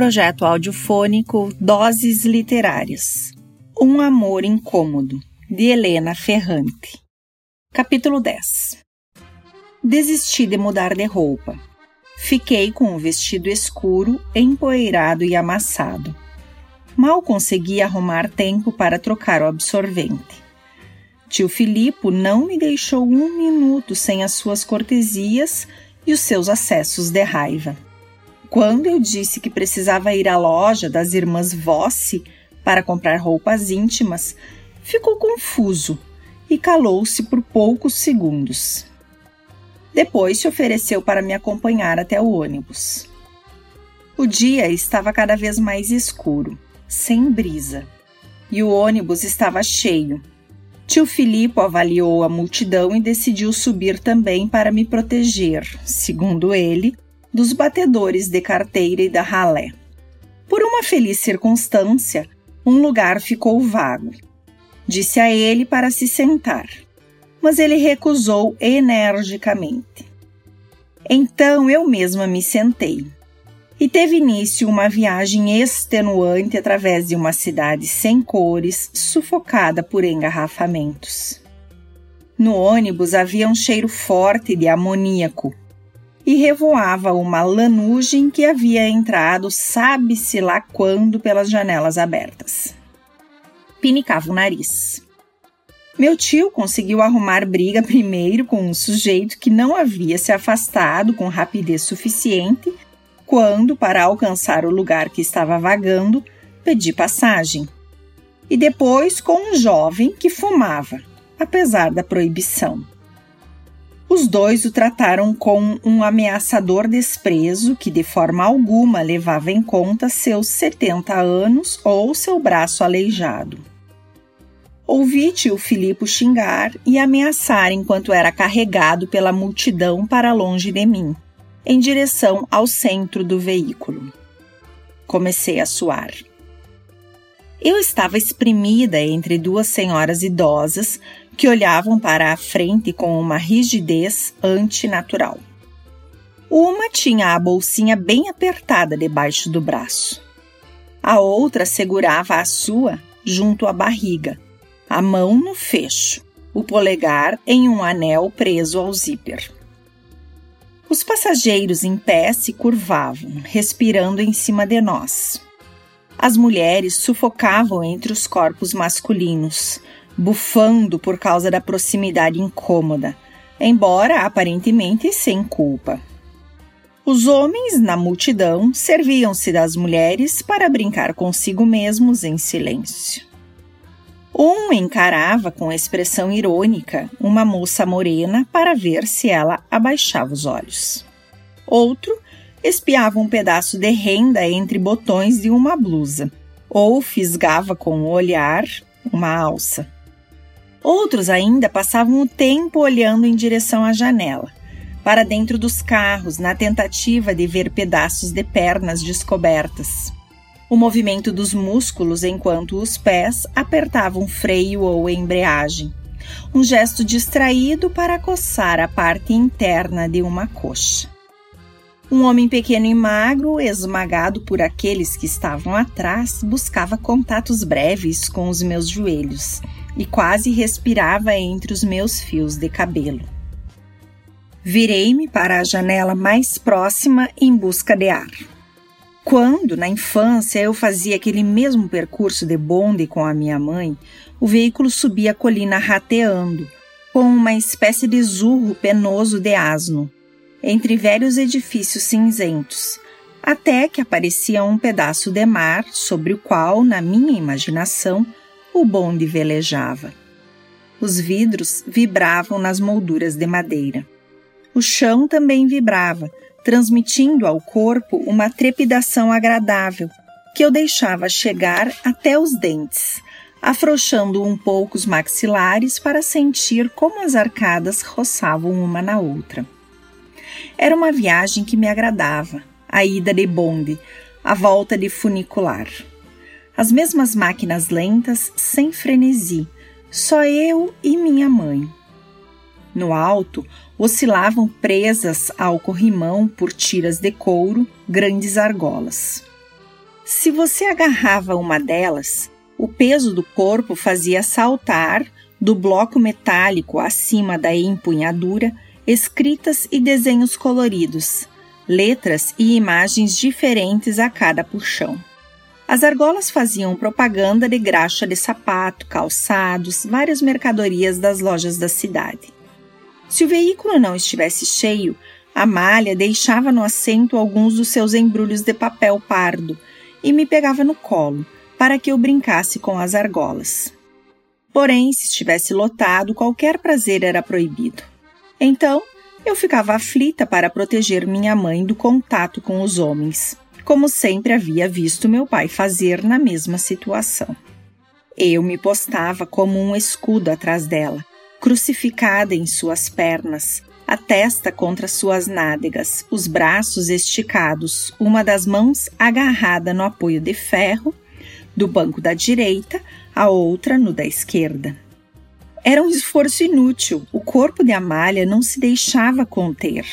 projeto audiofônico Doses Literárias. Um Amor Incômodo, de Helena Ferrante. Capítulo 10 Desisti de mudar de roupa. Fiquei com o vestido escuro, empoeirado e amassado. Mal consegui arrumar tempo para trocar o absorvente. Tio Filipe não me deixou um minuto sem as suas cortesias e os seus acessos de raiva. Quando eu disse que precisava ir à loja das irmãs Vossi para comprar roupas íntimas, ficou confuso e calou-se por poucos segundos. Depois se ofereceu para me acompanhar até o ônibus. O dia estava cada vez mais escuro, sem brisa, e o ônibus estava cheio. Tio Filipe avaliou a multidão e decidiu subir também para me proteger, segundo ele, dos batedores de carteira e da ralé. Por uma feliz circunstância, um lugar ficou vago. Disse a ele para se sentar, mas ele recusou energicamente. Então eu mesma me sentei. E teve início uma viagem extenuante através de uma cidade sem cores, sufocada por engarrafamentos. No ônibus havia um cheiro forte de amoníaco, e revoava uma lanugem que havia entrado, sabe-se lá quando, pelas janelas abertas. Pinicava o nariz. Meu tio conseguiu arrumar briga primeiro com um sujeito que não havia se afastado com rapidez suficiente quando, para alcançar o lugar que estava vagando, pedi passagem. E depois com um jovem que fumava, apesar da proibição. Os dois o trataram com um ameaçador desprezo que de forma alguma levava em conta seus 70 anos ou seu braço aleijado. Ouvi tio Filipe xingar e ameaçar enquanto era carregado pela multidão para longe de mim, em direção ao centro do veículo. Comecei a suar. Eu estava exprimida entre duas senhoras idosas que olhavam para a frente com uma rigidez antinatural. Uma tinha a bolsinha bem apertada debaixo do braço. A outra segurava a sua junto à barriga, a mão no fecho, o polegar em um anel preso ao zíper. Os passageiros em pé se curvavam, respirando em cima de nós. As mulheres sufocavam entre os corpos masculinos, bufando por causa da proximidade incômoda, embora aparentemente sem culpa. Os homens, na multidão, serviam-se das mulheres para brincar consigo mesmos em silêncio. Um encarava com expressão irônica uma moça morena para ver se ela abaixava os olhos. Outro espiava um pedaço de renda entre botões de uma blusa, ou fisgava com o olhar uma alça. Outros ainda passavam o tempo olhando em direção à janela, para dentro dos carros, na tentativa de ver pedaços de pernas descobertas. O movimento dos músculos enquanto os pés apertavam freio ou embreagem. Um gesto distraído para coçar a parte interna de uma coxa. Um homem pequeno e magro, esmagado por aqueles que estavam atrás, buscava contatos breves com os meus joelhos e quase respirava entre os meus fios de cabelo. Virei-me para a janela mais próxima em busca de ar. Quando, na infância, eu fazia aquele mesmo percurso de bonde com a minha mãe, o veículo subia a colina rateando, com uma espécie de zurro penoso de asno, entre velhos edifícios cinzentos, até que aparecia um pedaço de mar sobre o qual, na minha imaginação, o bonde velejava. Os vidros vibravam nas molduras de madeira. O chão também vibrava, transmitindo ao corpo uma trepidação agradável que eu deixava chegar até os dentes, afrouxando um pouco os maxilares para sentir como as arcadas roçavam uma na outra. Era uma viagem que me agradava, a ida de bonde, a volta de funicular. As mesmas máquinas lentas, sem frenesi, só eu e minha mãe. No alto, oscilavam presas ao corrimão por tiras de couro grandes argolas. Se você agarrava uma delas, o peso do corpo fazia saltar do bloco metálico acima da empunhadura escritas e desenhos coloridos, letras e imagens diferentes a cada puxão. As argolas faziam propaganda de graxa de sapato, calçados, várias mercadorias das lojas da cidade. Se o veículo não estivesse cheio, a malha deixava no assento alguns dos seus embrulhos de papel pardo e me pegava no colo para que eu brincasse com as argolas. Porém, se estivesse lotado, qualquer prazer era proibido. Então, eu ficava aflita para proteger minha mãe do contato com os homens como sempre havia visto meu pai fazer na mesma situação. Eu me postava como um escudo atrás dela, crucificada em suas pernas, a testa contra suas nádegas, os braços esticados, uma das mãos agarrada no apoio de ferro do banco da direita, a outra no da esquerda. Era um esforço inútil, o corpo de Amália não se deixava conter.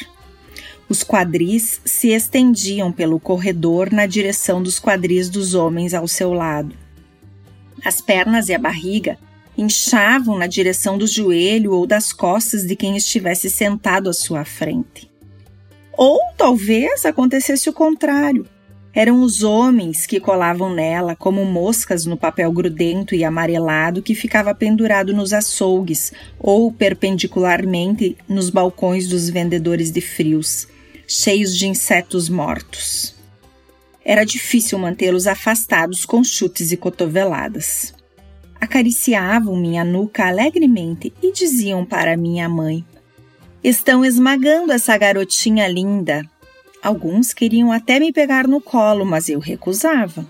Os quadris se estendiam pelo corredor na direção dos quadris dos homens ao seu lado. As pernas e a barriga inchavam na direção do joelho ou das costas de quem estivesse sentado à sua frente. Ou talvez acontecesse o contrário. Eram os homens que colavam nela como moscas no papel grudento e amarelado que ficava pendurado nos açougues ou perpendicularmente nos balcões dos vendedores de frios cheios de insetos mortos. Era difícil mantê-los afastados com chutes e cotoveladas. Acariciavam minha nuca alegremente e diziam para minha mãe: Estão esmagando essa garotinha linda. Alguns queriam até me pegar no colo, mas eu recusava.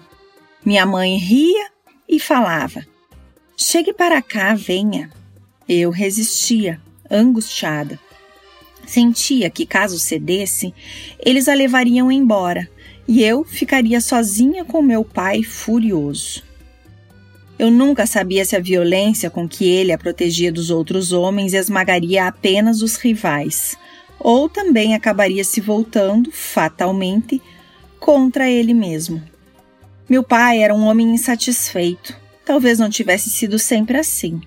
Minha mãe ria e falava: Chegue para cá, venha. Eu resistia, angustiada. Sentia que, caso cedesse, eles a levariam embora e eu ficaria sozinha com meu pai furioso. Eu nunca sabia se a violência com que ele a protegia dos outros homens esmagaria apenas os rivais, ou também acabaria se voltando, fatalmente, contra ele mesmo. Meu pai era um homem insatisfeito. Talvez não tivesse sido sempre assim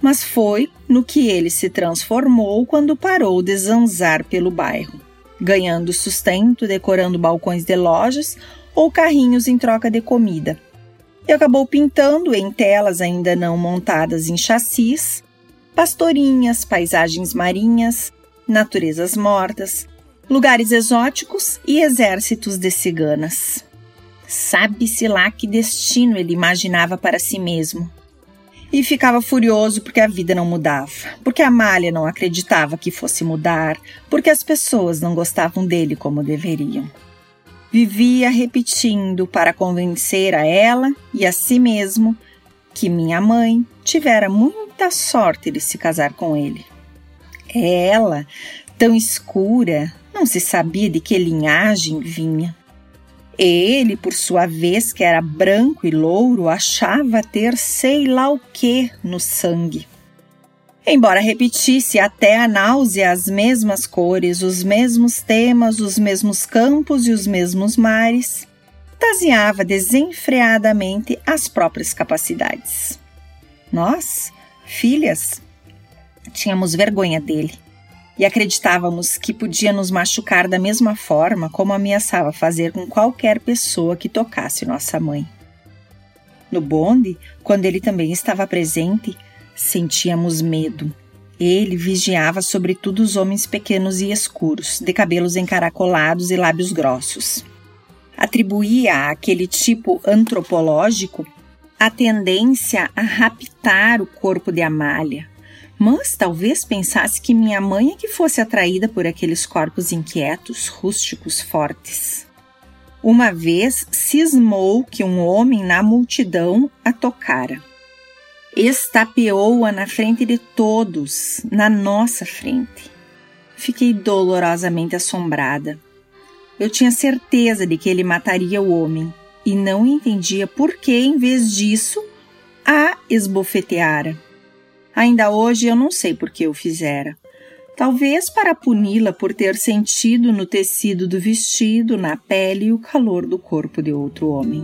mas foi no que ele se transformou quando parou de zanzar pelo bairro, ganhando sustento decorando balcões de lojas ou carrinhos em troca de comida. E acabou pintando em telas ainda não montadas em chassis, pastorinhas, paisagens marinhas, naturezas mortas, lugares exóticos e exércitos de ciganas. Sabe-se lá que destino ele imaginava para si mesmo e ficava furioso porque a vida não mudava, porque a Malha não acreditava que fosse mudar, porque as pessoas não gostavam dele como deveriam. Vivia repetindo para convencer a ela e a si mesmo que minha mãe tivera muita sorte de se casar com ele. Ela, tão escura, não se sabia de que linhagem vinha. Ele, por sua vez, que era branco e louro, achava ter sei lá o que no sangue. Embora repetisse até a náusea as mesmas cores, os mesmos temas, os mesmos campos e os mesmos mares, taseava desenfreadamente as próprias capacidades. Nós, filhas, tínhamos vergonha dele e acreditávamos que podia nos machucar da mesma forma como ameaçava fazer com qualquer pessoa que tocasse nossa mãe. No bonde, quando ele também estava presente, sentíamos medo. Ele vigiava sobretudo os homens pequenos e escuros, de cabelos encaracolados e lábios grossos. Atribuía àquele tipo antropológico a tendência a raptar o corpo de Amália, mas talvez pensasse que minha mãe é que fosse atraída por aqueles corpos inquietos, rústicos, fortes. Uma vez cismou que um homem na multidão a tocara. Estapeou-a na frente de todos, na nossa frente. Fiquei dolorosamente assombrada. Eu tinha certeza de que ele mataria o homem e não entendia por que, em vez disso, a esbofeteara. Ainda hoje eu não sei por que o fizera. talvez para puni-la por ter sentido no tecido do vestido, na pele, o calor do corpo de outro homem.